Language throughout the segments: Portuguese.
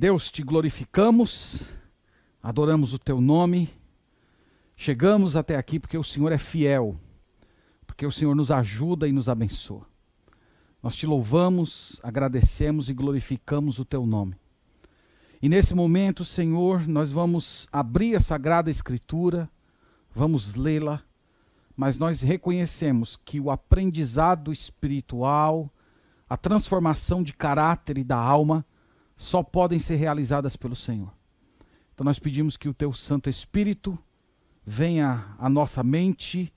Deus, te glorificamos, adoramos o teu nome, chegamos até aqui porque o Senhor é fiel, porque o Senhor nos ajuda e nos abençoa. Nós te louvamos, agradecemos e glorificamos o teu nome. E nesse momento, Senhor, nós vamos abrir a Sagrada Escritura, vamos lê-la, mas nós reconhecemos que o aprendizado espiritual, a transformação de caráter e da alma, só podem ser realizadas pelo Senhor. Então nós pedimos que o teu Santo Espírito venha à nossa mente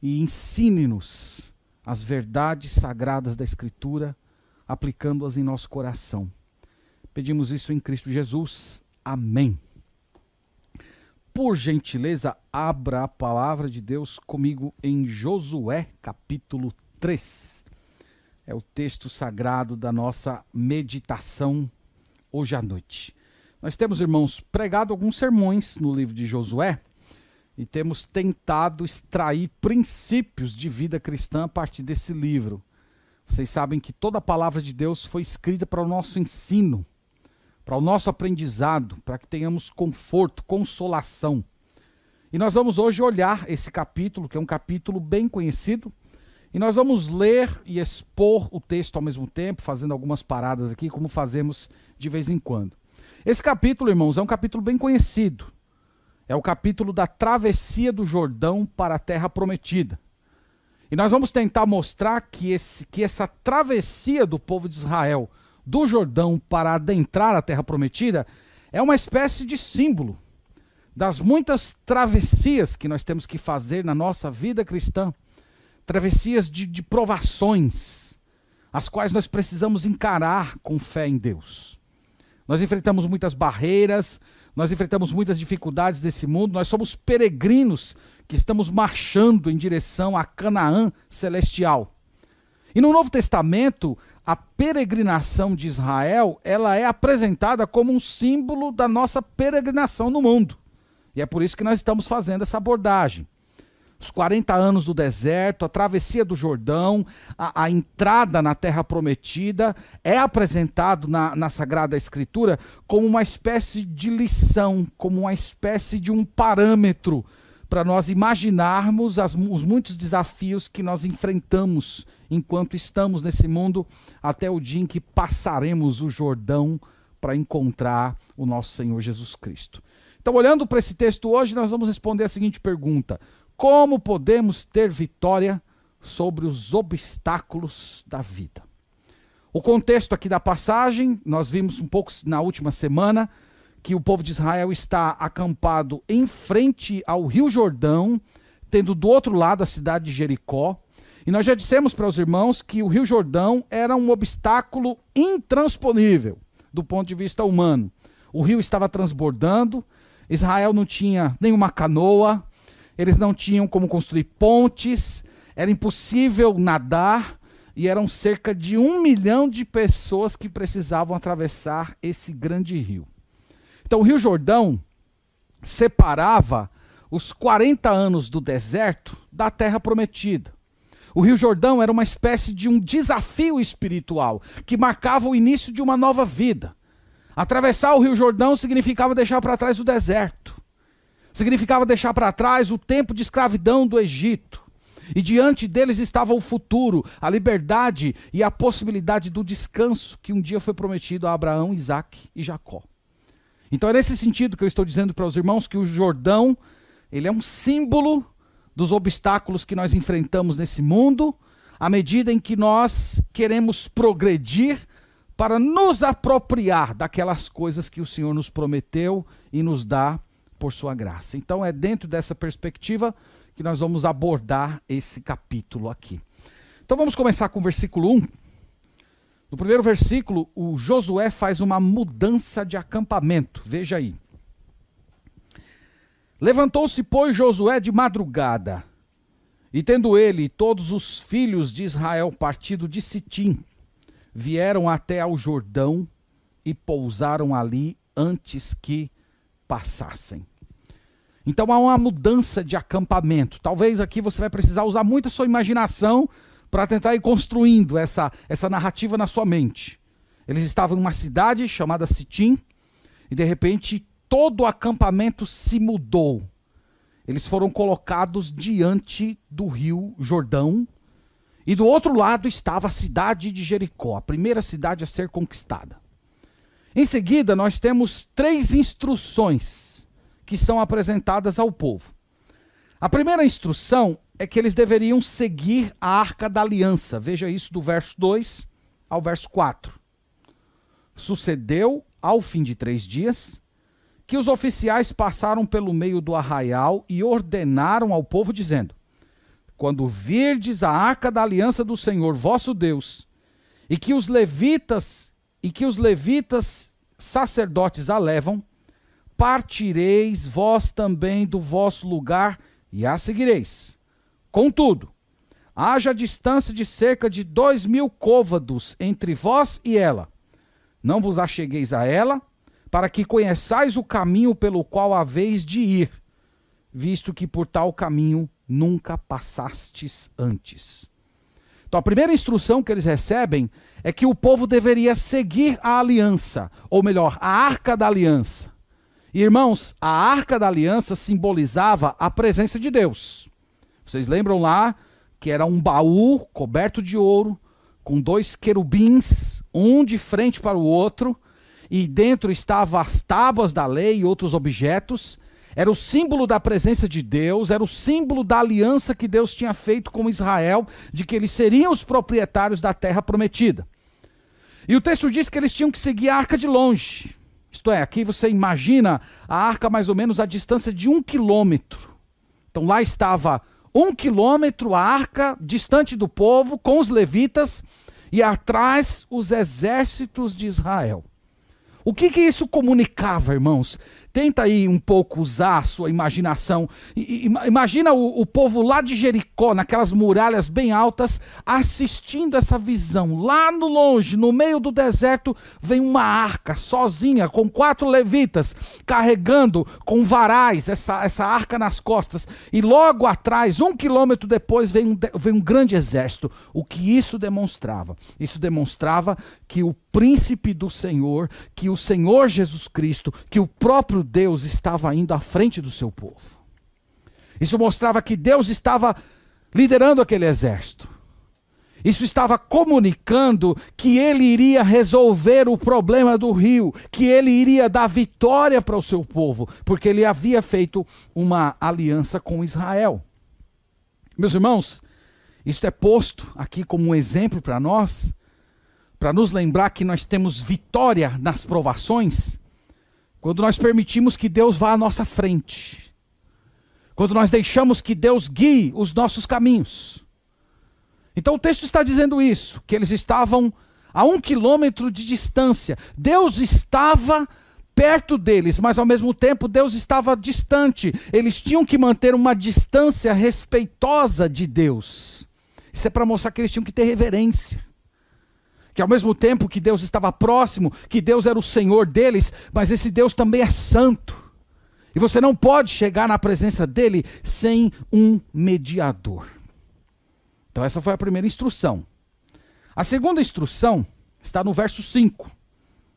e ensine-nos as verdades sagradas da Escritura, aplicando-as em nosso coração. Pedimos isso em Cristo Jesus. Amém. Por gentileza, abra a palavra de Deus comigo em Josué, capítulo 3. É o texto sagrado da nossa meditação hoje à noite. Nós temos, irmãos, pregado alguns sermões no livro de Josué e temos tentado extrair princípios de vida cristã a partir desse livro. Vocês sabem que toda a palavra de Deus foi escrita para o nosso ensino para o nosso aprendizado, para que tenhamos conforto, consolação. E nós vamos hoje olhar esse capítulo, que é um capítulo bem conhecido, e nós vamos ler e expor o texto ao mesmo tempo, fazendo algumas paradas aqui, como fazemos de vez em quando. Esse capítulo, irmãos, é um capítulo bem conhecido. É o capítulo da travessia do Jordão para a terra prometida. E nós vamos tentar mostrar que, esse, que essa travessia do povo de Israel do Jordão para adentrar a terra prometida é uma espécie de símbolo das muitas travessias que nós temos que fazer na nossa vida cristã travessias de, de provações, as quais nós precisamos encarar com fé em Deus. Nós enfrentamos muitas barreiras, nós enfrentamos muitas dificuldades desse mundo, nós somos peregrinos que estamos marchando em direção a Canaã celestial. E no Novo Testamento, a peregrinação de Israel, ela é apresentada como um símbolo da nossa peregrinação no mundo. E é por isso que nós estamos fazendo essa abordagem. Os 40 anos do deserto, a travessia do Jordão, a, a entrada na terra prometida, é apresentado na, na Sagrada Escritura como uma espécie de lição, como uma espécie de um parâmetro para nós imaginarmos as, os muitos desafios que nós enfrentamos enquanto estamos nesse mundo, até o dia em que passaremos o Jordão para encontrar o nosso Senhor Jesus Cristo. Então, olhando para esse texto hoje, nós vamos responder a seguinte pergunta: Como podemos ter vitória sobre os obstáculos da vida? O contexto aqui da passagem, nós vimos um pouco na última semana que o povo de Israel está acampado em frente ao Rio Jordão, tendo do outro lado a cidade de Jericó. E nós já dissemos para os irmãos que o Rio Jordão era um obstáculo intransponível do ponto de vista humano. O rio estava transbordando, Israel não tinha nenhuma canoa, eles não tinham como construir pontes, era impossível nadar e eram cerca de um milhão de pessoas que precisavam atravessar esse grande rio. Então, o Rio Jordão separava os 40 anos do deserto da terra prometida. O Rio Jordão era uma espécie de um desafio espiritual que marcava o início de uma nova vida. Atravessar o Rio Jordão significava deixar para trás o deserto, significava deixar para trás o tempo de escravidão do Egito. E diante deles estava o futuro, a liberdade e a possibilidade do descanso que um dia foi prometido a Abraão, Isaac e Jacó. Então é nesse sentido que eu estou dizendo para os irmãos que o Jordão, ele é um símbolo dos obstáculos que nós enfrentamos nesse mundo, à medida em que nós queremos progredir para nos apropriar daquelas coisas que o Senhor nos prometeu e nos dá por sua graça. Então é dentro dessa perspectiva que nós vamos abordar esse capítulo aqui. Então vamos começar com o versículo 1. No primeiro versículo, o Josué faz uma mudança de acampamento. Veja aí. Levantou-se, pois, Josué de madrugada, e tendo ele todos os filhos de Israel partido de Sitim, vieram até ao Jordão e pousaram ali antes que passassem. Então há uma mudança de acampamento. Talvez aqui você vai precisar usar muito a sua imaginação para tentar ir construindo essa, essa narrativa na sua mente. Eles estavam em uma cidade chamada Sitim, e de repente todo o acampamento se mudou. Eles foram colocados diante do rio Jordão, e do outro lado estava a cidade de Jericó, a primeira cidade a ser conquistada. Em seguida, nós temos três instruções que são apresentadas ao povo. A primeira instrução é que eles deveriam seguir a arca da aliança. Veja isso do verso 2 ao verso 4. Sucedeu, ao fim de três dias, que os oficiais passaram pelo meio do arraial e ordenaram ao povo, dizendo: Quando virdes a arca da aliança do Senhor vosso Deus, e que os levitas e que os levitas sacerdotes a levam, partireis vós também do vosso lugar e a seguireis. Contudo, haja distância de cerca de dois mil côvados entre vós e ela. Não vos achegueis a ela, para que conheçais o caminho pelo qual haveis de ir, visto que por tal caminho nunca passastes antes. Então, a primeira instrução que eles recebem é que o povo deveria seguir a aliança, ou melhor, a arca da aliança. Irmãos, a arca da aliança simbolizava a presença de Deus. Vocês lembram lá que era um baú coberto de ouro, com dois querubins, um de frente para o outro, e dentro estavam as tábuas da lei e outros objetos. Era o símbolo da presença de Deus, era o símbolo da aliança que Deus tinha feito com Israel, de que eles seriam os proprietários da terra prometida. E o texto diz que eles tinham que seguir a arca de longe. Isto é, aqui você imagina a arca mais ou menos a distância de um quilômetro. Então lá estava um quilômetro a arca distante do povo, com os levitas, e atrás os exércitos de Israel. O que, que isso comunicava, irmãos? Tenta aí um pouco usar a sua imaginação. Imagina o, o, povo lá de Jericó, naquelas muralhas bem altas, assistindo essa visão. Lá no longe, no meio do deserto, vem uma arca sozinha, com quatro levitas, carregando com varais essa, essa arca nas costas. E logo atrás, um quilômetro depois, vem um, vem um grande exército. O que isso demonstrava? Isso demonstrava que o príncipe do Senhor, que o Senhor Jesus Cristo, que o próprio Deus estava indo à frente do seu povo. Isso mostrava que Deus estava liderando aquele exército. Isso estava comunicando que ele iria resolver o problema do rio, que ele iria dar vitória para o seu povo, porque ele havia feito uma aliança com Israel. Meus irmãos, isto é posto aqui como um exemplo para nós para nos lembrar que nós temos vitória nas provações, quando nós permitimos que Deus vá à nossa frente, quando nós deixamos que Deus guie os nossos caminhos. Então o texto está dizendo isso, que eles estavam a um quilômetro de distância. Deus estava perto deles, mas ao mesmo tempo Deus estava distante. Eles tinham que manter uma distância respeitosa de Deus. Isso é para mostrar que eles tinham que ter reverência que ao mesmo tempo que Deus estava próximo, que Deus era o Senhor deles, mas esse Deus também é santo. E você não pode chegar na presença dele sem um mediador. Então, essa foi a primeira instrução. A segunda instrução está no verso 5.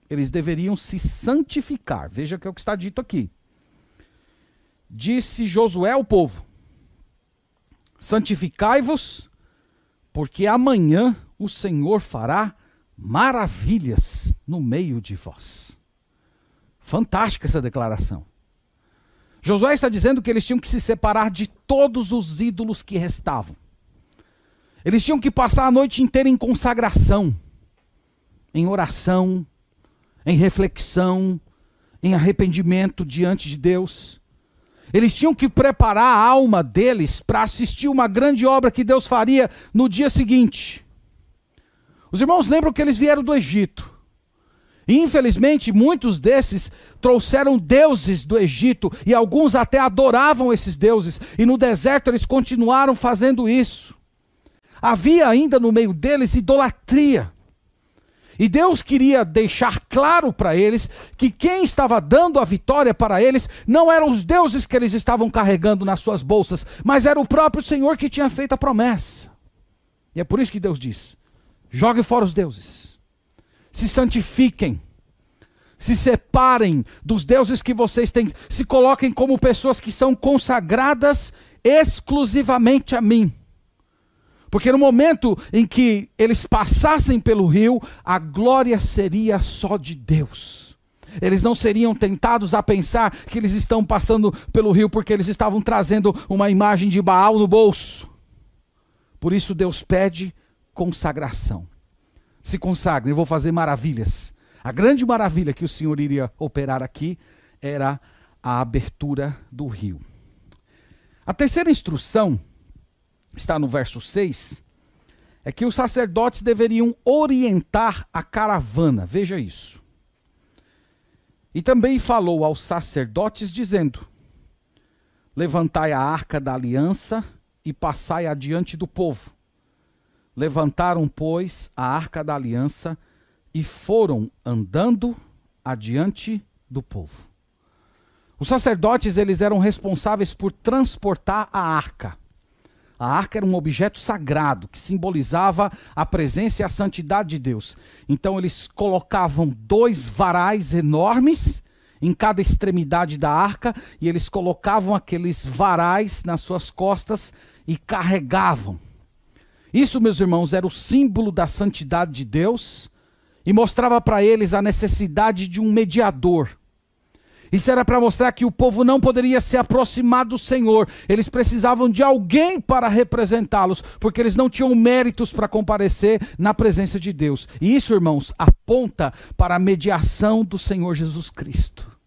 Eles deveriam se santificar. Veja que é o que está dito aqui. Disse Josué ao povo: Santificai-vos, porque amanhã o Senhor fará maravilhas no meio de vós. Fantástica essa declaração. Josué está dizendo que eles tinham que se separar de todos os ídolos que restavam. Eles tinham que passar a noite inteira em consagração, em oração, em reflexão, em arrependimento diante de Deus. Eles tinham que preparar a alma deles para assistir uma grande obra que Deus faria no dia seguinte. Os irmãos lembram que eles vieram do Egito. E, infelizmente, muitos desses trouxeram deuses do Egito e alguns até adoravam esses deuses, e no deserto eles continuaram fazendo isso. Havia ainda no meio deles idolatria. E Deus queria deixar claro para eles que quem estava dando a vitória para eles não eram os deuses que eles estavam carregando nas suas bolsas, mas era o próprio Senhor que tinha feito a promessa. E é por isso que Deus diz: Jogue fora os deuses. Se santifiquem. Se separem dos deuses que vocês têm, se coloquem como pessoas que são consagradas exclusivamente a mim. Porque no momento em que eles passassem pelo rio, a glória seria só de Deus. Eles não seriam tentados a pensar que eles estão passando pelo rio porque eles estavam trazendo uma imagem de Baal no bolso. Por isso Deus pede consagração. Se consagrem, eu vou fazer maravilhas. A grande maravilha que o Senhor iria operar aqui era a abertura do rio. A terceira instrução está no verso 6, é que os sacerdotes deveriam orientar a caravana. Veja isso. E também falou aos sacerdotes, dizendo: Levantai a arca da aliança e passai adiante do povo. Levantaram, pois, a arca da aliança e foram andando adiante do povo. Os sacerdotes eles eram responsáveis por transportar a arca. A arca era um objeto sagrado que simbolizava a presença e a santidade de Deus. Então eles colocavam dois varais enormes em cada extremidade da arca e eles colocavam aqueles varais nas suas costas e carregavam. Isso, meus irmãos, era o símbolo da santidade de Deus e mostrava para eles a necessidade de um mediador. Isso era para mostrar que o povo não poderia se aproximar do Senhor. Eles precisavam de alguém para representá-los, porque eles não tinham méritos para comparecer na presença de Deus. E isso, irmãos, aponta para a mediação do Senhor Jesus Cristo.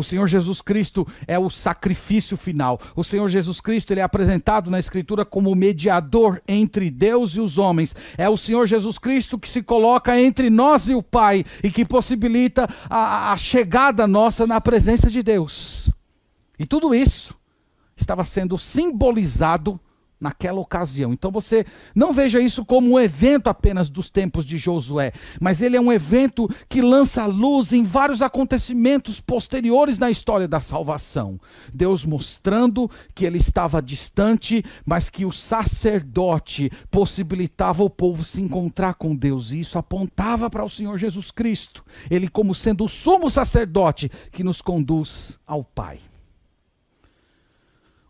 O Senhor Jesus Cristo é o sacrifício final. O Senhor Jesus Cristo ele é apresentado na Escritura como mediador entre Deus e os homens. É o Senhor Jesus Cristo que se coloca entre nós e o Pai e que possibilita a, a chegada nossa na presença de Deus. E tudo isso estava sendo simbolizado naquela ocasião. Então você não veja isso como um evento apenas dos tempos de Josué, mas ele é um evento que lança luz em vários acontecimentos posteriores na história da salvação. Deus mostrando que ele estava distante, mas que o sacerdote possibilitava o povo se encontrar com Deus, e isso apontava para o Senhor Jesus Cristo, ele como sendo o sumo sacerdote que nos conduz ao Pai.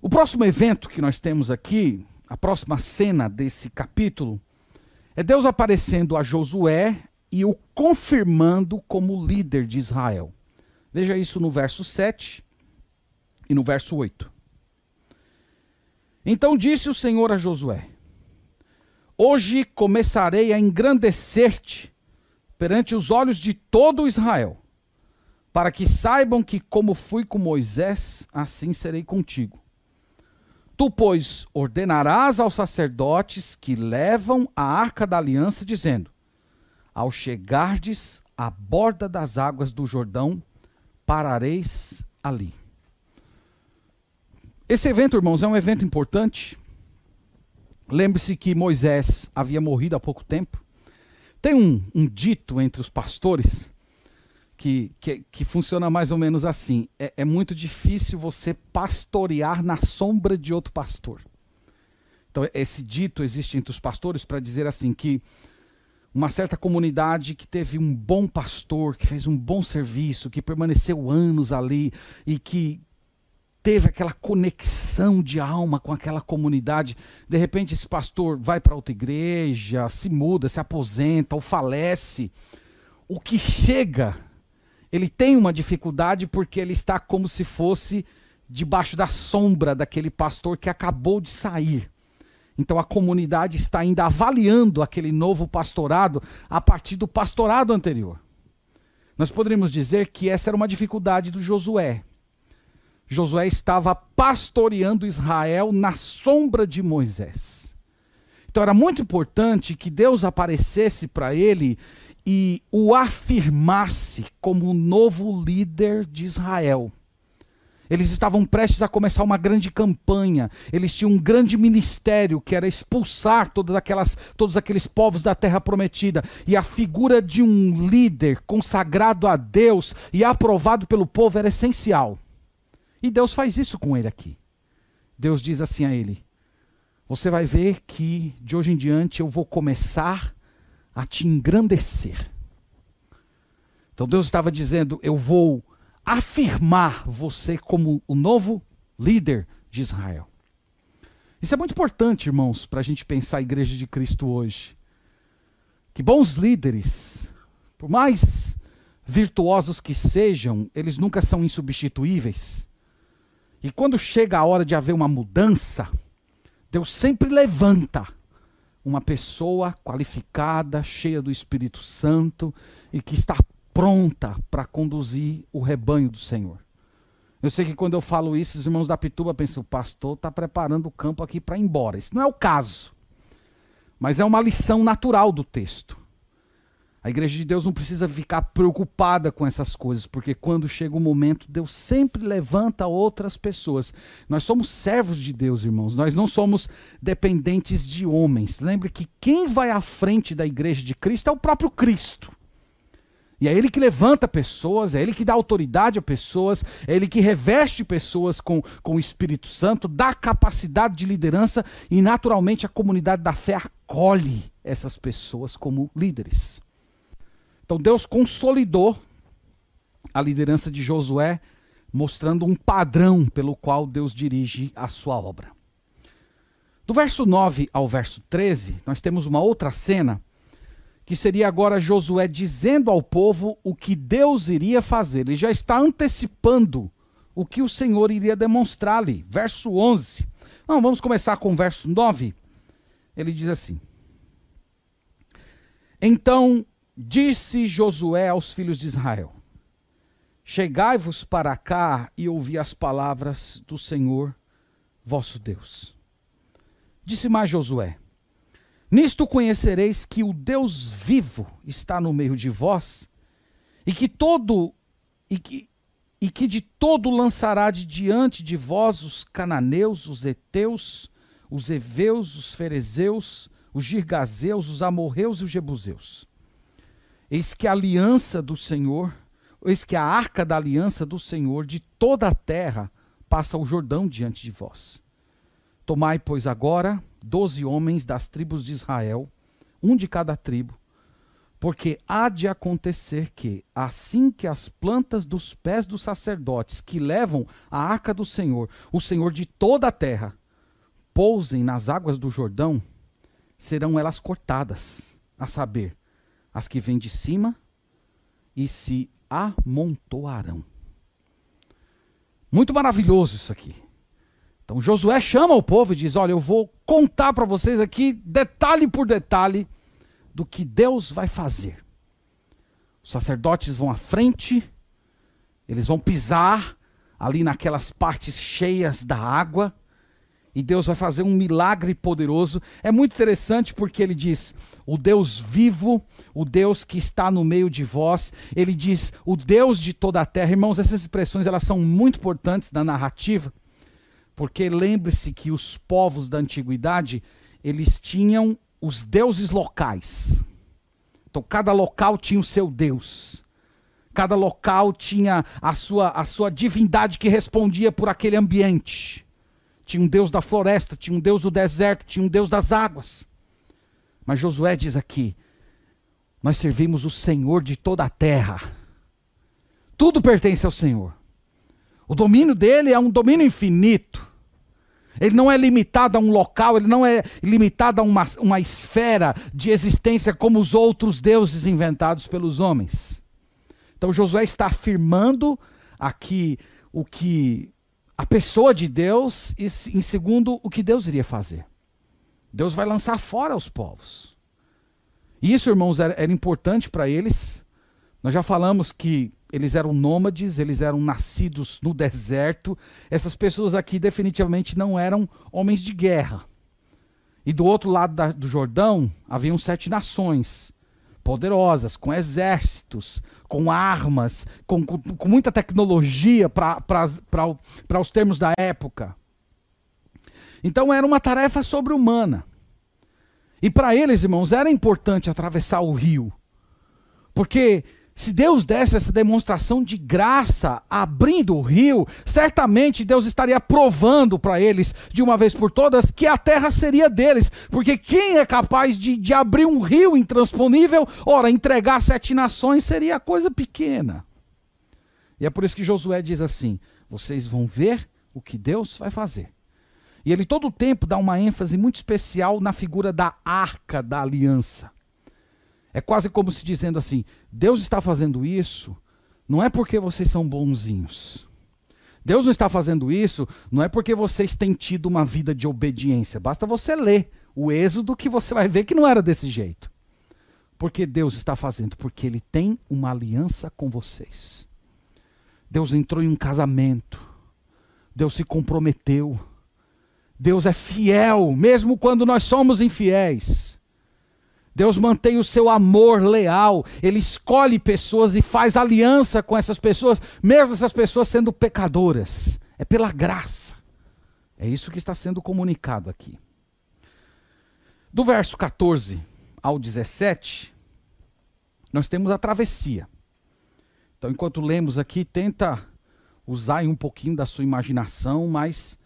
O próximo evento que nós temos aqui, a próxima cena desse capítulo, é Deus aparecendo a Josué e o confirmando como líder de Israel. Veja isso no verso 7 e no verso 8. Então disse o Senhor a Josué: Hoje começarei a engrandecer-te perante os olhos de todo Israel, para que saibam que, como fui com Moisés, assim serei contigo. Tu, pois, ordenarás aos sacerdotes que levam a arca da aliança, dizendo: Ao chegardes à borda das águas do Jordão, parareis ali. Esse evento, irmãos, é um evento importante. Lembre-se que Moisés havia morrido há pouco tempo. Tem um, um dito entre os pastores que, que, que, funciona mais ou menos assim. É, é, muito difícil você pastorear na sombra de outro pastor. Então, esse dito existe entre os pastores para dizer assim que uma certa comunidade que teve um bom pastor, que fez um bom serviço, que permaneceu anos ali e que teve aquela conexão de alma com aquela comunidade, de repente esse pastor vai para outra igreja, se muda, se aposenta ou falece. O que chega ele tem uma dificuldade porque ele está como se fosse debaixo da sombra daquele pastor que acabou de sair. Então a comunidade está ainda avaliando aquele novo pastorado a partir do pastorado anterior. Nós poderíamos dizer que essa era uma dificuldade do Josué. Josué estava pastoreando Israel na sombra de Moisés. Então era muito importante que Deus aparecesse para ele e o afirmasse como o novo líder de Israel. Eles estavam prestes a começar uma grande campanha. Eles tinham um grande ministério que era expulsar todas aquelas, todos aqueles povos da terra prometida. E a figura de um líder consagrado a Deus e aprovado pelo povo era essencial. E Deus faz isso com ele aqui. Deus diz assim a ele: Você vai ver que de hoje em diante eu vou começar a te engrandecer. Então Deus estava dizendo: Eu vou afirmar você como o novo líder de Israel. Isso é muito importante, irmãos, para a gente pensar a igreja de Cristo hoje. Que bons líderes, por mais virtuosos que sejam, eles nunca são insubstituíveis. E quando chega a hora de haver uma mudança, Deus sempre levanta uma pessoa qualificada, cheia do Espírito Santo e que está pronta para conduzir o rebanho do Senhor. Eu sei que quando eu falo isso, os irmãos da Pituba pensam, o pastor está preparando o campo aqui para ir embora. Isso não é o caso. Mas é uma lição natural do texto. A igreja de Deus não precisa ficar preocupada com essas coisas, porque quando chega o momento, Deus sempre levanta outras pessoas. Nós somos servos de Deus, irmãos. Nós não somos dependentes de homens. Lembre que quem vai à frente da igreja de Cristo é o próprio Cristo. E é Ele que levanta pessoas, é Ele que dá autoridade a pessoas, é Ele que reveste pessoas com, com o Espírito Santo, dá capacidade de liderança e, naturalmente, a comunidade da fé acolhe essas pessoas como líderes. Então Deus consolidou a liderança de Josué, mostrando um padrão pelo qual Deus dirige a sua obra. Do verso 9 ao verso 13, nós temos uma outra cena, que seria agora Josué dizendo ao povo o que Deus iria fazer. Ele já está antecipando o que o Senhor iria demonstrar-lhe. Verso 11. Não, vamos começar com o verso 9. Ele diz assim: Então Disse Josué aos filhos de Israel: Chegai-vos para cá e ouvi as palavras do Senhor vosso Deus. Disse mais Josué: Nisto conhecereis que o Deus vivo está no meio de vós, e que todo e que, e que de todo lançará de diante de vós os cananeus, os heteus, os heveus, os ferezeus, os girgazeus, os amorreus e os jebuseus. Eis que a aliança do Senhor, eis que a arca da aliança do Senhor de toda a terra passa o Jordão diante de vós. Tomai, pois, agora doze homens das tribos de Israel, um de cada tribo, porque há de acontecer que, assim que as plantas dos pés dos sacerdotes que levam a arca do Senhor, o Senhor de toda a terra, pousem nas águas do Jordão, serão elas cortadas, a saber, as que vêm de cima e se amontoarão. Muito maravilhoso isso aqui. Então Josué chama o povo e diz: Olha, eu vou contar para vocês aqui, detalhe por detalhe, do que Deus vai fazer. Os sacerdotes vão à frente, eles vão pisar ali naquelas partes cheias da água, e Deus vai fazer um milagre poderoso. É muito interessante porque ele diz: o Deus vivo, o Deus que está no meio de vós. Ele diz: o Deus de toda a terra. Irmãos, essas expressões elas são muito importantes na narrativa, porque lembre-se que os povos da antiguidade eles tinham os deuses locais. Então cada local tinha o seu deus. Cada local tinha a sua, a sua divindade que respondia por aquele ambiente. Tinha um Deus da floresta, tinha um Deus do deserto, tinha um Deus das águas. Mas Josué diz aqui: nós servimos o Senhor de toda a terra. Tudo pertence ao Senhor. O domínio dele é um domínio infinito. Ele não é limitado a um local, ele não é limitado a uma, uma esfera de existência como os outros deuses inventados pelos homens. Então Josué está afirmando aqui o que a pessoa de Deus e, em segundo, o que Deus iria fazer. Deus vai lançar fora os povos. Isso, irmãos, era, era importante para eles. Nós já falamos que eles eram nômades, eles eram nascidos no deserto. Essas pessoas aqui definitivamente não eram homens de guerra. E do outro lado da, do Jordão haviam sete nações poderosas, com exércitos, com armas, com, com, com muita tecnologia para os termos da época. Então era uma tarefa sobre-humana. E para eles, irmãos, era importante atravessar o rio. Porque Se Deus desse essa demonstração de graça, abrindo o rio, certamente Deus estaria provando para eles, de uma vez por todas, que a terra seria deles. Porque quem é capaz de, de abrir um rio intransponível, ora, entregar sete nações seria coisa pequena. E é por isso que Josué diz assim: vocês vão ver o que Deus vai fazer. E ele todo o tempo dá uma ênfase muito especial na figura da arca da aliança. É quase como se dizendo assim: Deus está fazendo isso não é porque vocês são bonzinhos. Deus não está fazendo isso não é porque vocês têm tido uma vida de obediência. Basta você ler o Êxodo que você vai ver que não era desse jeito. Porque Deus está fazendo? Porque Ele tem uma aliança com vocês. Deus entrou em um casamento. Deus se comprometeu. Deus é fiel, mesmo quando nós somos infiéis. Deus mantém o seu amor leal, ele escolhe pessoas e faz aliança com essas pessoas, mesmo essas pessoas sendo pecadoras. É pela graça. É isso que está sendo comunicado aqui. Do verso 14 ao 17, nós temos a travessia. Então, enquanto lemos aqui, tenta usar um pouquinho da sua imaginação, mas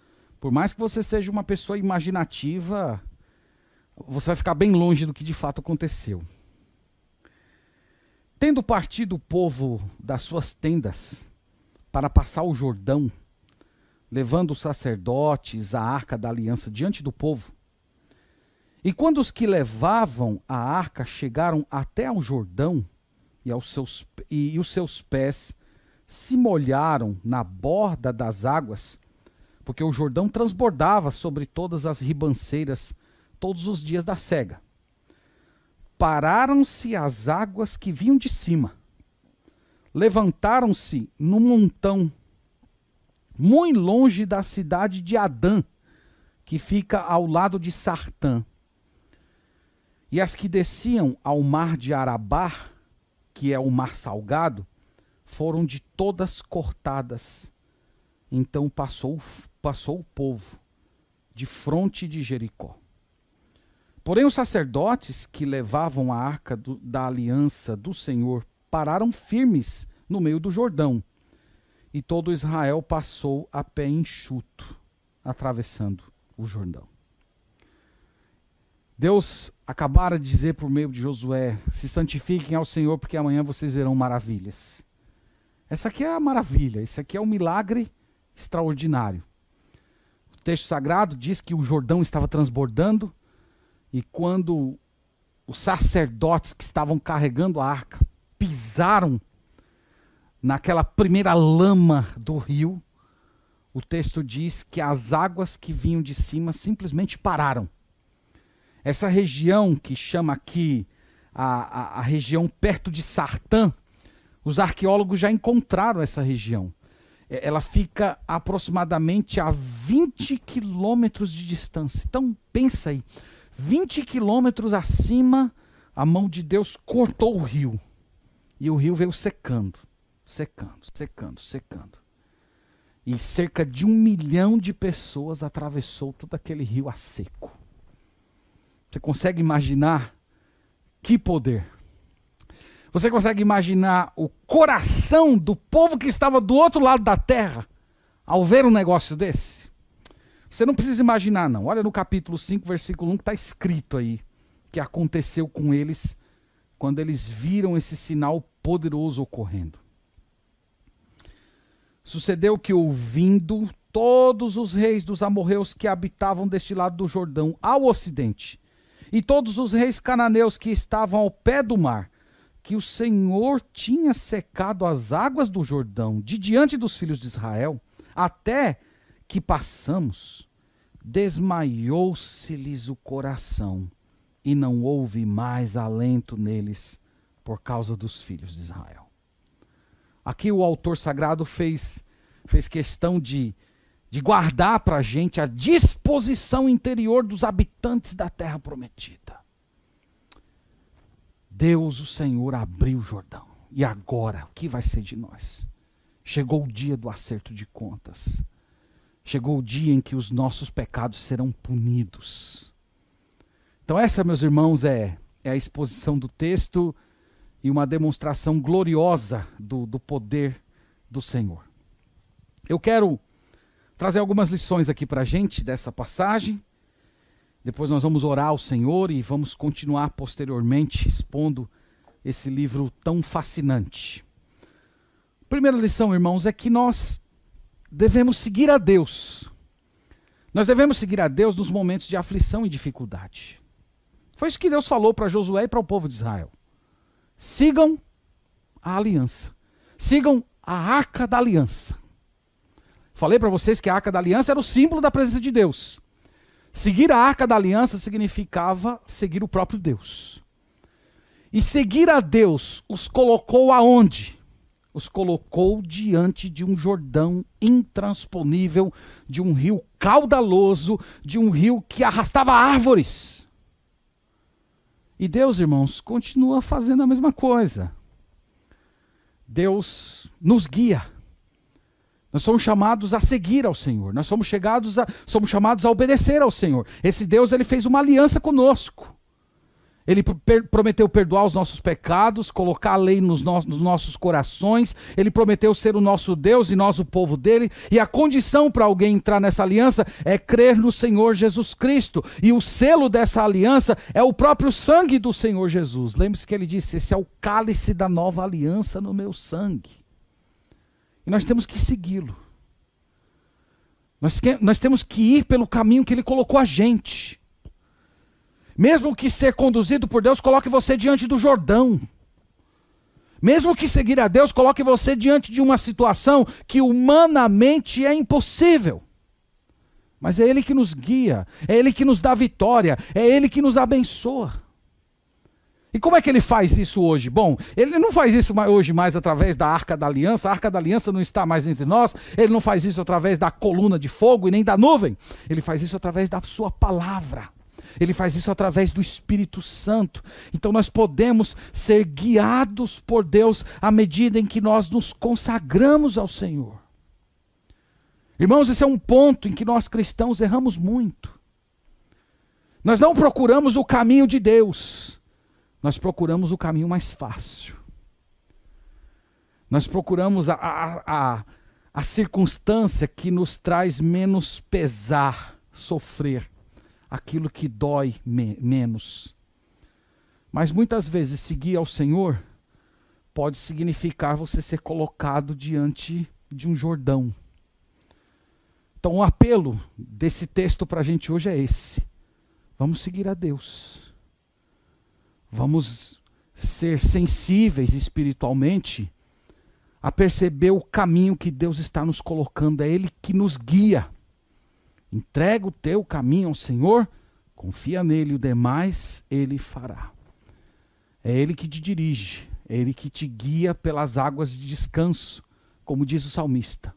por mais que você seja uma pessoa imaginativa, você vai ficar bem longe do que de fato aconteceu. Tendo partido o povo das suas tendas para passar o Jordão, levando os sacerdotes a arca da aliança diante do povo, e quando os que levavam a arca chegaram até ao Jordão, e, aos seus, e, e os seus pés se molharam na borda das águas, porque o Jordão transbordava sobre todas as ribanceiras todos os dias da cega. Pararam-se as águas que vinham de cima. Levantaram-se num montão, muito longe da cidade de Adã, que fica ao lado de Sartã. E as que desciam ao mar de Arabá, que é o mar salgado, foram de todas cortadas. Então passou, passou o povo de fronte de Jericó. Porém, os sacerdotes que levavam a arca do, da aliança do Senhor pararam firmes no meio do Jordão. E todo Israel passou a pé enxuto, atravessando o Jordão. Deus acabara de dizer por meio de Josué: se santifiquem ao Senhor, porque amanhã vocês verão maravilhas. Essa aqui é a maravilha, esse aqui é o um milagre extraordinário. Texto sagrado diz que o Jordão estava transbordando e quando os sacerdotes que estavam carregando a arca pisaram naquela primeira lama do rio, o texto diz que as águas que vinham de cima simplesmente pararam. Essa região que chama aqui a, a, a região perto de Sartã, os arqueólogos já encontraram essa região. É, ela fica aproximadamente a 20 quilômetros de distância. Então, pensa aí. 20 quilômetros acima, a mão de Deus cortou o rio. E o rio veio secando, secando, secando, secando. E cerca de um milhão de pessoas atravessou todo aquele rio a seco. Você consegue imaginar que poder? Você consegue imaginar o coração do povo que estava do outro lado da terra ao ver um negócio desse? Você não precisa imaginar, não. Olha no capítulo 5, versículo 1, que está escrito aí que aconteceu com eles quando eles viram esse sinal poderoso ocorrendo. Sucedeu que, ouvindo todos os reis dos amorreus que habitavam deste lado do Jordão, ao ocidente, e todos os reis cananeus que estavam ao pé do mar, que o Senhor tinha secado as águas do Jordão de diante dos filhos de Israel, até que passamos, desmaiou-se-lhes o coração e não houve mais alento neles por causa dos filhos de Israel. Aqui o autor sagrado fez, fez questão de, de guardar para a gente a disposição interior dos habitantes da terra prometida. Deus, o Senhor, abriu o Jordão. E agora, o que vai ser de nós? Chegou o dia do acerto de contas. Chegou o dia em que os nossos pecados serão punidos. Então, essa, meus irmãos, é, é a exposição do texto e uma demonstração gloriosa do, do poder do Senhor. Eu quero trazer algumas lições aqui para a gente dessa passagem. Depois nós vamos orar ao Senhor e vamos continuar posteriormente expondo esse livro tão fascinante. Primeira lição, irmãos, é que nós devemos seguir a Deus. Nós devemos seguir a Deus nos momentos de aflição e dificuldade. Foi isso que Deus falou para Josué e para o povo de Israel. Sigam a aliança. Sigam a arca da aliança. Falei para vocês que a arca da aliança era o símbolo da presença de Deus. Seguir a arca da aliança significava seguir o próprio Deus. E seguir a Deus os colocou aonde? Os colocou diante de um Jordão intransponível, de um rio caudaloso, de um rio que arrastava árvores. E Deus, irmãos, continua fazendo a mesma coisa. Deus nos guia. Nós somos chamados a seguir ao Senhor. Nós somos chegados a, somos chamados a obedecer ao Senhor. Esse Deus, ele fez uma aliança conosco. Ele per prometeu perdoar os nossos pecados, colocar a lei nos, no nos, nossos corações. Ele prometeu ser o nosso Deus e nós o povo dele. E a condição para alguém entrar nessa aliança é crer no Senhor Jesus Cristo. E o selo dessa aliança é o próprio sangue do Senhor Jesus. Lembre-se que ele disse: Esse é o cálice da nova aliança no meu sangue. E nós temos que segui-lo. Nós, nós temos que ir pelo caminho que ele colocou a gente. Mesmo que ser conduzido por Deus coloque você diante do Jordão. Mesmo que seguir a Deus coloque você diante de uma situação que humanamente é impossível. Mas é Ele que nos guia, é Ele que nos dá vitória, é Ele que nos abençoa. E como é que ele faz isso hoje? Bom, ele não faz isso hoje mais através da arca da aliança, a arca da aliança não está mais entre nós, ele não faz isso através da coluna de fogo e nem da nuvem, ele faz isso através da sua palavra. Ele faz isso através do Espírito Santo. Então nós podemos ser guiados por Deus à medida em que nós nos consagramos ao Senhor. Irmãos, esse é um ponto em que nós cristãos erramos muito. Nós não procuramos o caminho de Deus, nós procuramos o caminho mais fácil. Nós procuramos a, a, a, a circunstância que nos traz menos pesar, sofrer aquilo que dói me menos. Mas muitas vezes seguir ao Senhor pode significar você ser colocado diante de um Jordão. Então, o apelo desse texto para a gente hoje é esse: vamos seguir a Deus, vamos ser sensíveis espiritualmente a perceber o caminho que Deus está nos colocando, é Ele que nos guia. Entrega o teu caminho ao Senhor, confia nele, o demais ele fará. É ele que te dirige, é ele que te guia pelas águas de descanso, como diz o salmista.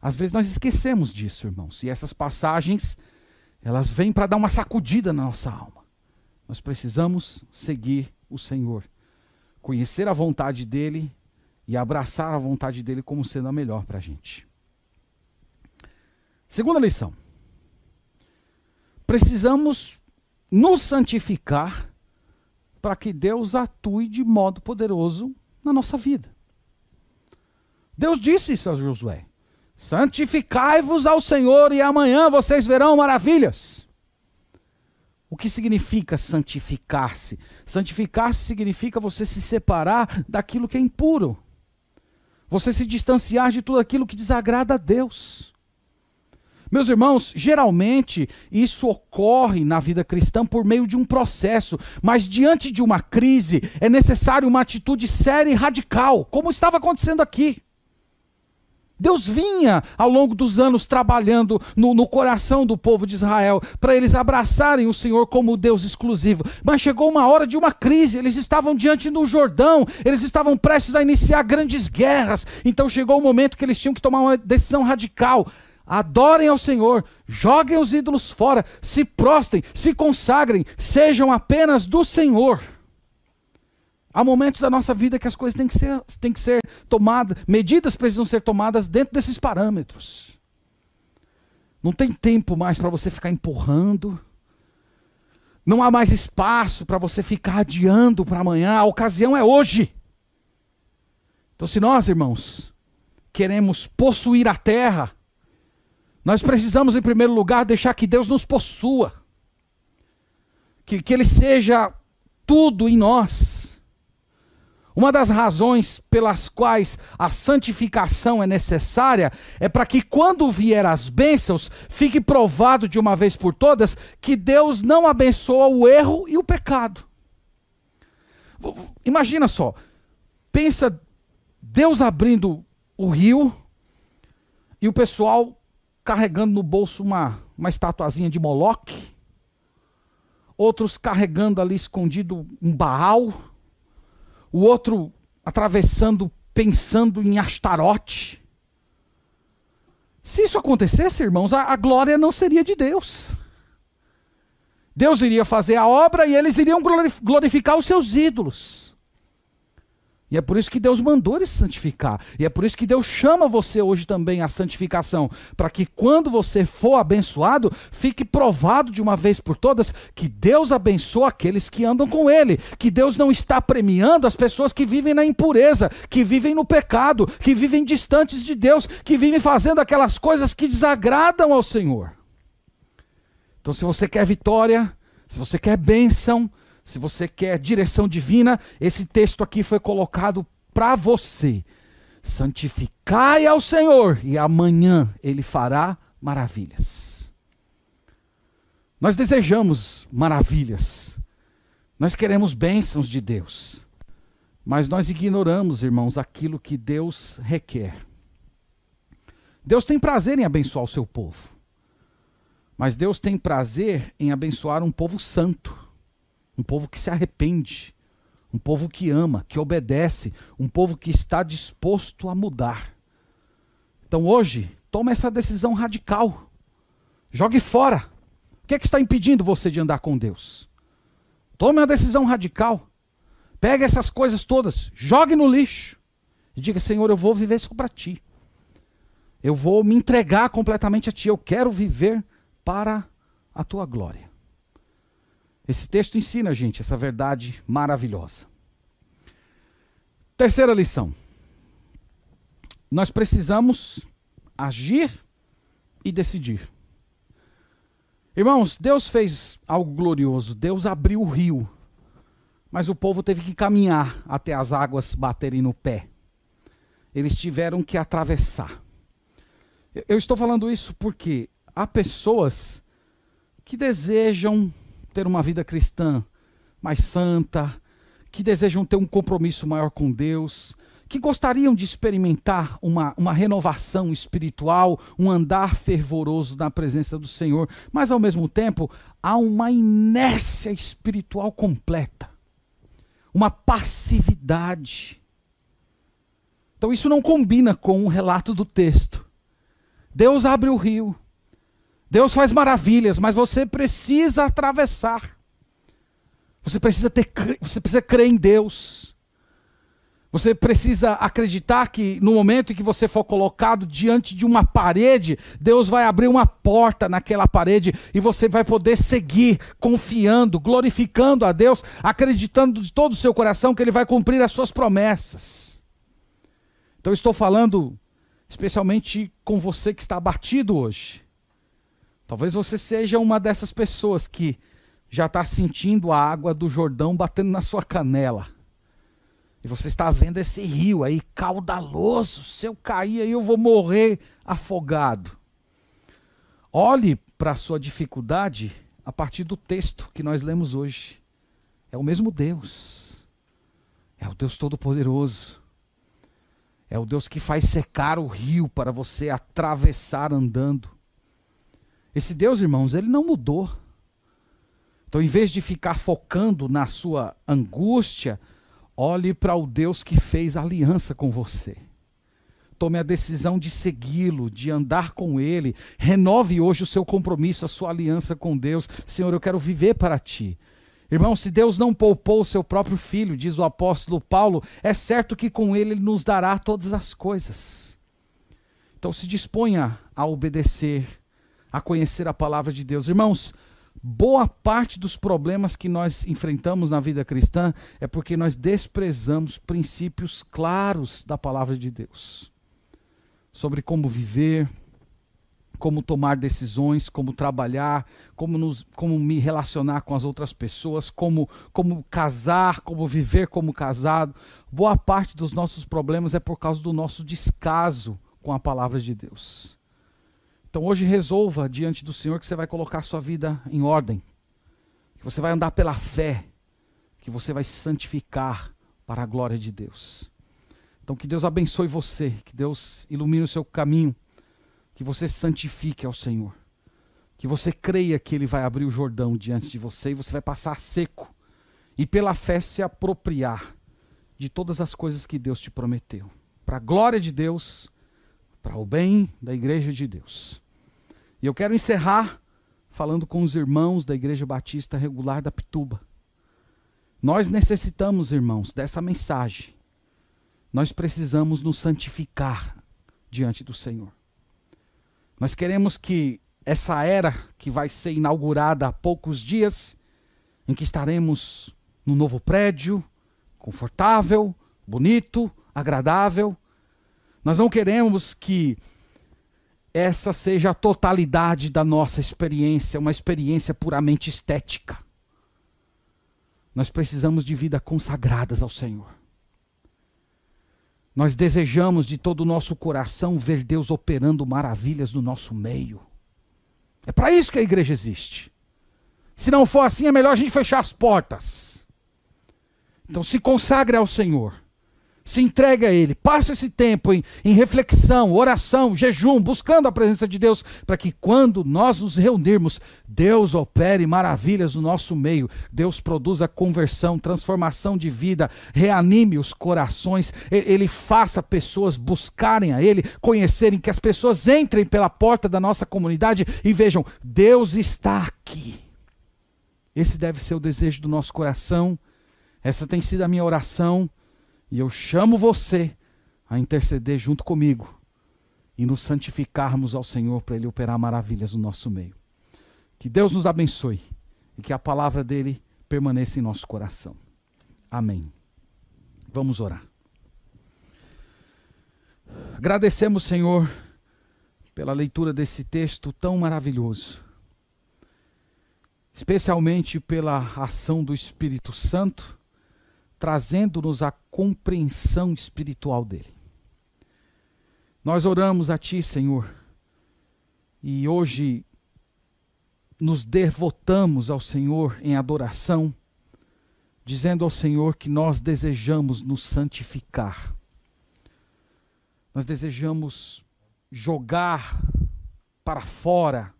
Às vezes nós esquecemos disso, irmãos, e essas passagens, elas vêm para dar uma sacudida na nossa alma. Nós precisamos seguir o Senhor, conhecer a vontade dele e abraçar a vontade dele como sendo a melhor para a gente. Segunda lição. Precisamos nos santificar para que Deus atue de modo poderoso na nossa vida. Deus disse isso a Josué: Santificai-vos ao Senhor e amanhã vocês verão maravilhas. O que significa santificar-se? Santificar-se significa você se separar daquilo que é impuro. Você se distanciar de tudo aquilo que desagrada a Deus. Meus irmãos, geralmente isso ocorre na vida cristã por meio de um processo, mas diante de uma crise é necessário uma atitude séria e radical, como estava acontecendo aqui. Deus vinha ao longo dos anos trabalhando no, no coração do povo de Israel para eles abraçarem o Senhor como Deus exclusivo. Mas chegou uma hora de uma crise, eles estavam diante do Jordão, eles estavam prestes a iniciar grandes guerras. Então chegou o momento que eles tinham que tomar uma decisão radical. Adorem ao Senhor, joguem os ídolos fora, se prostrem, se consagrem, sejam apenas do Senhor. Há momentos da nossa vida que as coisas têm que ser, têm que ser tomadas, medidas precisam ser tomadas dentro desses parâmetros. Não tem tempo mais para você ficar empurrando. Não há mais espaço para você ficar adiando para amanhã, a ocasião é hoje. Então, se nós, irmãos, queremos possuir a terra, nós precisamos, em primeiro lugar, deixar que Deus nos possua, que, que Ele seja tudo em nós. Uma das razões pelas quais a santificação é necessária é para que, quando vier as bênçãos, fique provado de uma vez por todas que Deus não abençoa o erro e o pecado. Imagina só, pensa Deus abrindo o rio e o pessoal carregando no bolso uma, uma estatuazinha de Moloque, outros carregando ali escondido um Baal o outro atravessando, pensando em Astarote. Se isso acontecesse, irmãos, a, a glória não seria de Deus. Deus iria fazer a obra e eles iriam glorificar os seus ídolos. E é por isso que Deus mandou ele se santificar. E é por isso que Deus chama você hoje também à santificação. Para que quando você for abençoado, fique provado de uma vez por todas que Deus abençoa aqueles que andam com Ele. Que Deus não está premiando as pessoas que vivem na impureza, que vivem no pecado, que vivem distantes de Deus, que vivem fazendo aquelas coisas que desagradam ao Senhor. Então, se você quer vitória, se você quer bênção, se você quer direção divina, esse texto aqui foi colocado para você. Santificai ao Senhor e amanhã ele fará maravilhas. Nós desejamos maravilhas. Nós queremos bênçãos de Deus. Mas nós ignoramos, irmãos, aquilo que Deus requer. Deus tem prazer em abençoar o seu povo. Mas Deus tem prazer em abençoar um povo santo um povo que se arrepende, um povo que ama, que obedece, um povo que está disposto a mudar. Então hoje, tome essa decisão radical. Jogue fora. O que, é que está impedindo você de andar com Deus? Tome uma decisão radical. Pegue essas coisas todas, jogue no lixo e diga: Senhor, eu vou viver só para ti. Eu vou me entregar completamente a ti. Eu quero viver para a tua glória. Esse texto ensina a gente essa verdade maravilhosa. Terceira lição. Nós precisamos agir e decidir. Irmãos, Deus fez algo glorioso. Deus abriu o rio. Mas o povo teve que caminhar até as águas baterem no pé. Eles tiveram que atravessar. Eu estou falando isso porque há pessoas que desejam ter uma vida cristã mais santa, que desejam ter um compromisso maior com Deus, que gostariam de experimentar uma, uma renovação espiritual, um andar fervoroso na presença do Senhor, mas ao mesmo tempo há uma inércia espiritual completa, uma passividade. Então isso não combina com o relato do texto. Deus abre o rio, Deus faz maravilhas, mas você precisa atravessar. Você precisa ter, você precisa crer em Deus. Você precisa acreditar que no momento em que você for colocado diante de uma parede, Deus vai abrir uma porta naquela parede e você vai poder seguir confiando, glorificando a Deus, acreditando de todo o seu coração que Ele vai cumprir as suas promessas. Então, estou falando especialmente com você que está abatido hoje. Talvez você seja uma dessas pessoas que já está sentindo a água do Jordão batendo na sua canela. E você está vendo esse rio aí caudaloso. Se eu cair aí, eu vou morrer afogado. Olhe para a sua dificuldade a partir do texto que nós lemos hoje. É o mesmo Deus. É o Deus Todo-Poderoso. É o Deus que faz secar o rio para você atravessar andando. Esse Deus, irmãos, ele não mudou. Então, em vez de ficar focando na sua angústia, olhe para o Deus que fez aliança com você. Tome a decisão de segui-lo, de andar com ele. Renove hoje o seu compromisso, a sua aliança com Deus. Senhor, eu quero viver para ti. Irmão, se Deus não poupou o seu próprio filho, diz o apóstolo Paulo, é certo que com ele ele nos dará todas as coisas. Então se disponha a obedecer a conhecer a palavra de Deus. Irmãos, boa parte dos problemas que nós enfrentamos na vida cristã é porque nós desprezamos princípios claros da palavra de Deus sobre como viver, como tomar decisões, como trabalhar, como, nos, como me relacionar com as outras pessoas, como, como casar, como viver como casado. Boa parte dos nossos problemas é por causa do nosso descaso com a palavra de Deus. Então hoje resolva diante do Senhor que você vai colocar sua vida em ordem, que você vai andar pela fé, que você vai santificar para a glória de Deus. Então que Deus abençoe você, que Deus ilumine o seu caminho que você santifique ao Senhor. Que você creia que Ele vai abrir o Jordão diante de você e você vai passar seco. E pela fé se apropriar de todas as coisas que Deus te prometeu. Para a glória de Deus, para o bem da igreja de Deus. E eu quero encerrar falando com os irmãos da Igreja Batista Regular da Pituba. Nós necessitamos, irmãos, dessa mensagem. Nós precisamos nos santificar diante do Senhor. Nós queremos que essa era que vai ser inaugurada há poucos dias, em que estaremos no novo prédio, confortável, bonito, agradável, nós não queremos que essa seja a totalidade da nossa experiência, uma experiência puramente estética. Nós precisamos de vida consagradas ao Senhor. Nós desejamos de todo o nosso coração ver Deus operando maravilhas no nosso meio. É para isso que a igreja existe. Se não for assim, é melhor a gente fechar as portas. Então se consagre ao Senhor se entregue a Ele, passe esse tempo em, em reflexão, oração, jejum, buscando a presença de Deus, para que quando nós nos reunirmos, Deus opere maravilhas no nosso meio, Deus produza conversão, transformação de vida, reanime os corações, Ele faça pessoas buscarem a Ele, conhecerem, que as pessoas entrem pela porta da nossa comunidade e vejam: Deus está aqui. Esse deve ser o desejo do nosso coração, essa tem sido a minha oração. E eu chamo você a interceder junto comigo e nos santificarmos ao Senhor para Ele operar maravilhas no nosso meio. Que Deus nos abençoe e que a palavra dele permaneça em nosso coração. Amém. Vamos orar. Agradecemos, Senhor, pela leitura desse texto tão maravilhoso, especialmente pela ação do Espírito Santo trazendo-nos a compreensão espiritual dele. Nós oramos a Ti, Senhor, e hoje nos devotamos ao Senhor em adoração, dizendo ao Senhor que nós desejamos nos santificar. Nós desejamos jogar para fora,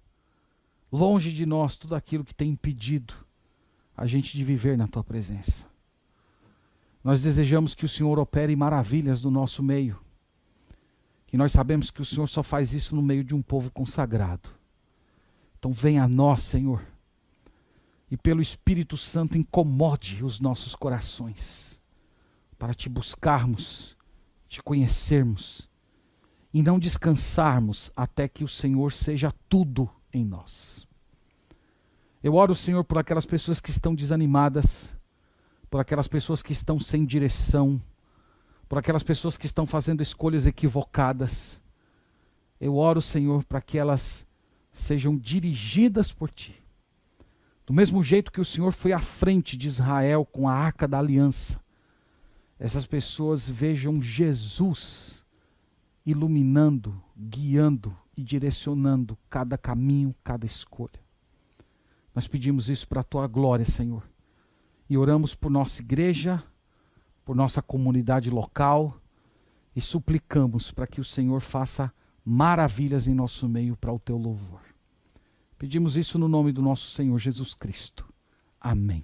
longe de nós, tudo aquilo que tem impedido a gente de viver na Tua presença. Nós desejamos que o Senhor opere maravilhas no nosso meio. E nós sabemos que o Senhor só faz isso no meio de um povo consagrado. Então venha a nós, Senhor, e pelo Espírito Santo incomode os nossos corações para te buscarmos, te conhecermos e não descansarmos até que o Senhor seja tudo em nós. Eu oro, Senhor, por aquelas pessoas que estão desanimadas, por aquelas pessoas que estão sem direção, por aquelas pessoas que estão fazendo escolhas equivocadas. Eu oro, Senhor, para que elas sejam dirigidas por Ti. Do mesmo jeito que o Senhor foi à frente de Israel com a arca da aliança, essas pessoas vejam Jesus iluminando, guiando e direcionando cada caminho, cada escolha. Nós pedimos isso para a tua glória, Senhor e oramos por nossa igreja, por nossa comunidade local e suplicamos para que o Senhor faça maravilhas em nosso meio para o teu louvor. Pedimos isso no nome do nosso Senhor Jesus Cristo. Amém.